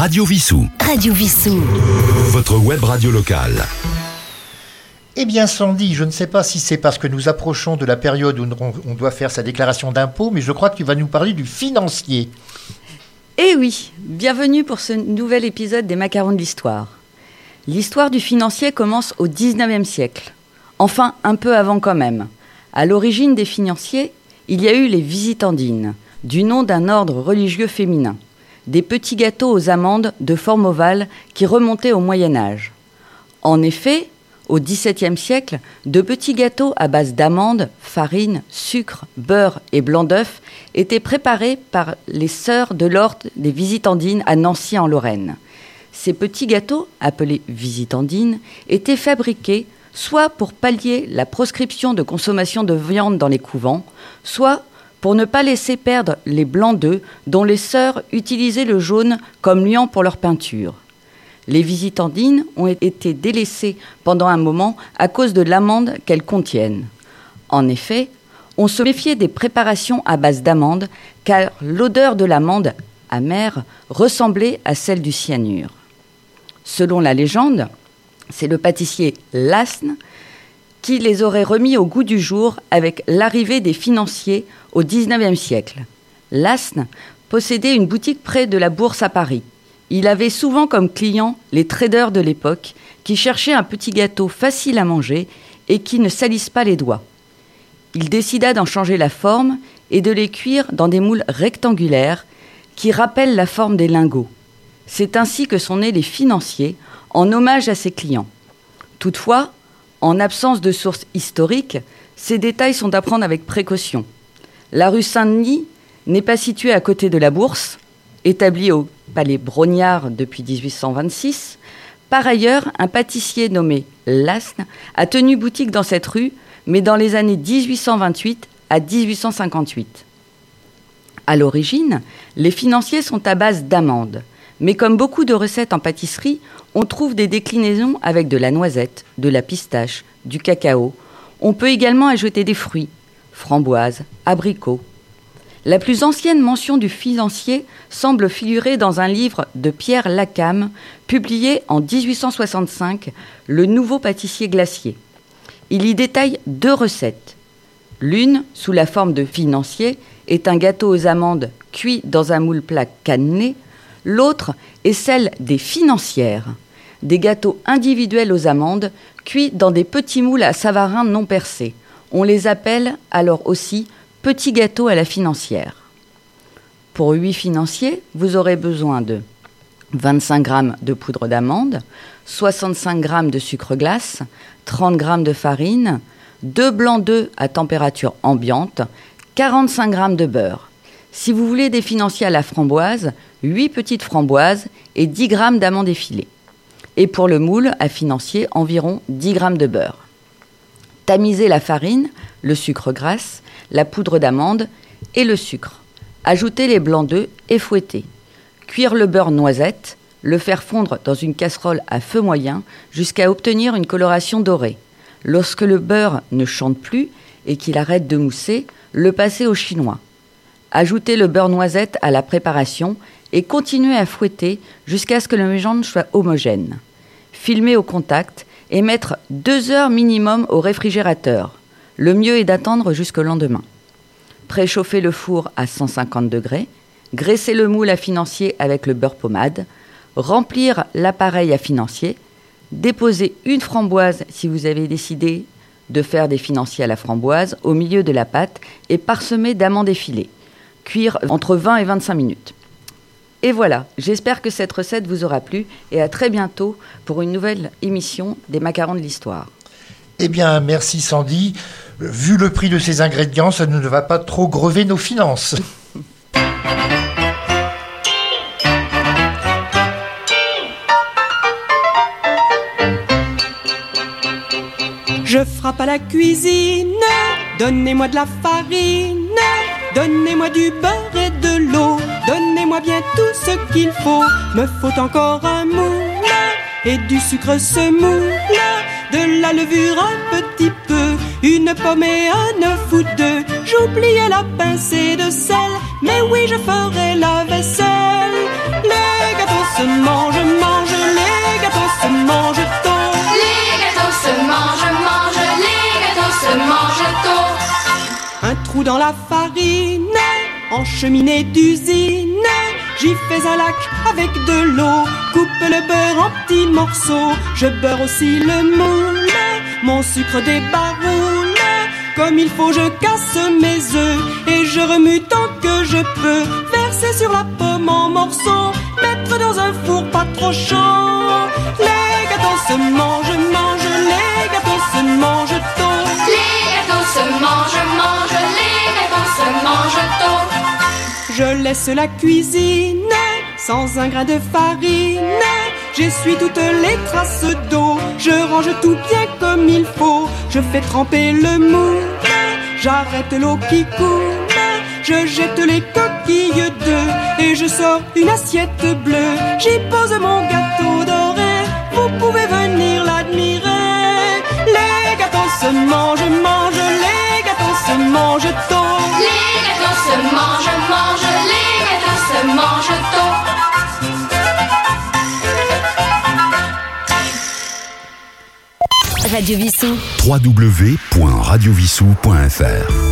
Radio Vissou. Radio Vissou. Votre web radio locale. Eh bien, Sandy, je ne sais pas si c'est parce que nous approchons de la période où on doit faire sa déclaration d'impôt, mais je crois que tu vas nous parler du financier. Eh oui, bienvenue pour ce nouvel épisode des Macarons de l'Histoire. L'histoire du financier commence au 19e siècle. Enfin, un peu avant quand même. À l'origine des financiers, il y a eu les visitandines, du nom d'un ordre religieux féminin. Des petits gâteaux aux amandes de forme ovale qui remontaient au Moyen Âge. En effet, au XVIIe siècle, de petits gâteaux à base d'amandes, farine, sucre, beurre et blanc d'œuf étaient préparés par les sœurs de l'ordre des Visitandines à Nancy en Lorraine. Ces petits gâteaux, appelés Visitandines, étaient fabriqués soit pour pallier la proscription de consommation de viande dans les couvents, soit pour ne pas laisser perdre les blancs d'œufs dont les sœurs utilisaient le jaune comme liant pour leur peinture. Les visitandines ont été délaissées pendant un moment à cause de l'amande qu'elles contiennent. En effet, on se méfiait des préparations à base d'amande car l'odeur de l'amande amère ressemblait à celle du cyanure. Selon la légende, c'est le pâtissier Lasne qui les aurait remis au goût du jour avec l'arrivée des financiers au XIXe siècle. Lasne possédait une boutique près de la bourse à Paris. Il avait souvent comme clients les traders de l'époque qui cherchaient un petit gâteau facile à manger et qui ne salissent pas les doigts. Il décida d'en changer la forme et de les cuire dans des moules rectangulaires qui rappellent la forme des lingots. C'est ainsi que sont nés les financiers en hommage à ses clients. Toutefois, en absence de sources historiques, ces détails sont à prendre avec précaution. La rue Saint-Denis n'est pas située à côté de la bourse, établie au palais Brognard depuis 1826. Par ailleurs, un pâtissier nommé Lasne a tenu boutique dans cette rue, mais dans les années 1828 à 1858. À l'origine, les financiers sont à base d'amandes, mais comme beaucoup de recettes en pâtisserie, on trouve des déclinaisons avec de la noisette, de la pistache, du cacao. On peut également ajouter des fruits, framboises, abricots, la plus ancienne mention du financier semble figurer dans un livre de Pierre Lacam, publié en 1865, Le nouveau pâtissier glacier. Il y détaille deux recettes. L'une, sous la forme de financier, est un gâteau aux amandes cuit dans un moule plat cannelé. L'autre est celle des financières, des gâteaux individuels aux amandes cuits dans des petits moules à savarin non percés. On les appelle alors aussi Petit gâteau à la financière. Pour 8 financiers, vous aurez besoin de 25 g de poudre d'amande, 65 g de sucre glace, 30 g de farine, 2 blancs d'œufs à température ambiante, 45 g de beurre. Si vous voulez des financiers à la framboise, 8 petites framboises et 10 g d'amandes effilées. Et pour le moule à financier, environ 10 g de beurre. Tamisez la farine, le sucre grasse, la poudre d'amande et le sucre. Ajoutez les blancs d'œufs et fouettez. Cuire le beurre noisette, le faire fondre dans une casserole à feu moyen jusqu'à obtenir une coloration dorée. Lorsque le beurre ne chante plus et qu'il arrête de mousser, le passer au chinois. Ajoutez le beurre noisette à la préparation et continuez à fouetter jusqu'à ce que le mélange soit homogène. Filmer au contact et mettre deux heures minimum au réfrigérateur. Le mieux est d'attendre jusqu'au lendemain. Préchauffer le four à 150 degrés, graisser le moule à financier avec le beurre pommade, remplir l'appareil à financier, déposer une framboise si vous avez décidé de faire des financiers à la framboise au milieu de la pâte et parsemer d'amandes effilées. Cuire entre 20 et 25 minutes. Et voilà, j'espère que cette recette vous aura plu et à très bientôt pour une nouvelle émission des macarons de l'histoire. Eh bien, merci Sandy. Vu le prix de ces ingrédients, ça ne va pas trop grever nos finances. Je frappe à la cuisine, donnez-moi de la farine, donnez-moi du beurre et de l'eau, donnez-moi bien tout ce qu'il faut. Me faut encore un moule et du sucre semoule de la levure un petit peu, une pomme et un œuf ou deux. J'oubliais la pincée de sel, mais oui, je ferai la vaisselle. Les gâteaux se mangent, mangent, les gâteaux se mangent tôt. Les gâteaux se mangent, mangent, les gâteaux se mangent tôt. Un trou dans la farine, en cheminée d'usine. J'y fais un lac avec de l'eau, coupe le beurre en petits morceaux. Je beurre aussi le moule, mon sucre débaroule. Comme il faut, je casse mes œufs et je remue tant que je peux. Verser sur la pomme en morceaux, mettre dans un four pas trop chaud. Les gâteaux se mangent, mangent, les gâteaux se mangent tôt. Les gâteaux se mangent, mangent, les gâteaux se mangent. Laisse la cuisine sans un grain de farine. J'essuie toutes les traces d'eau. Je range tout bien comme il faut. Je fais tremper le moule. J'arrête l'eau qui coule. Je jette les coquilles d'œufs et je sors une assiette bleue. J'y pose mon gâteau Radio Vissou. www.radiovissou.fr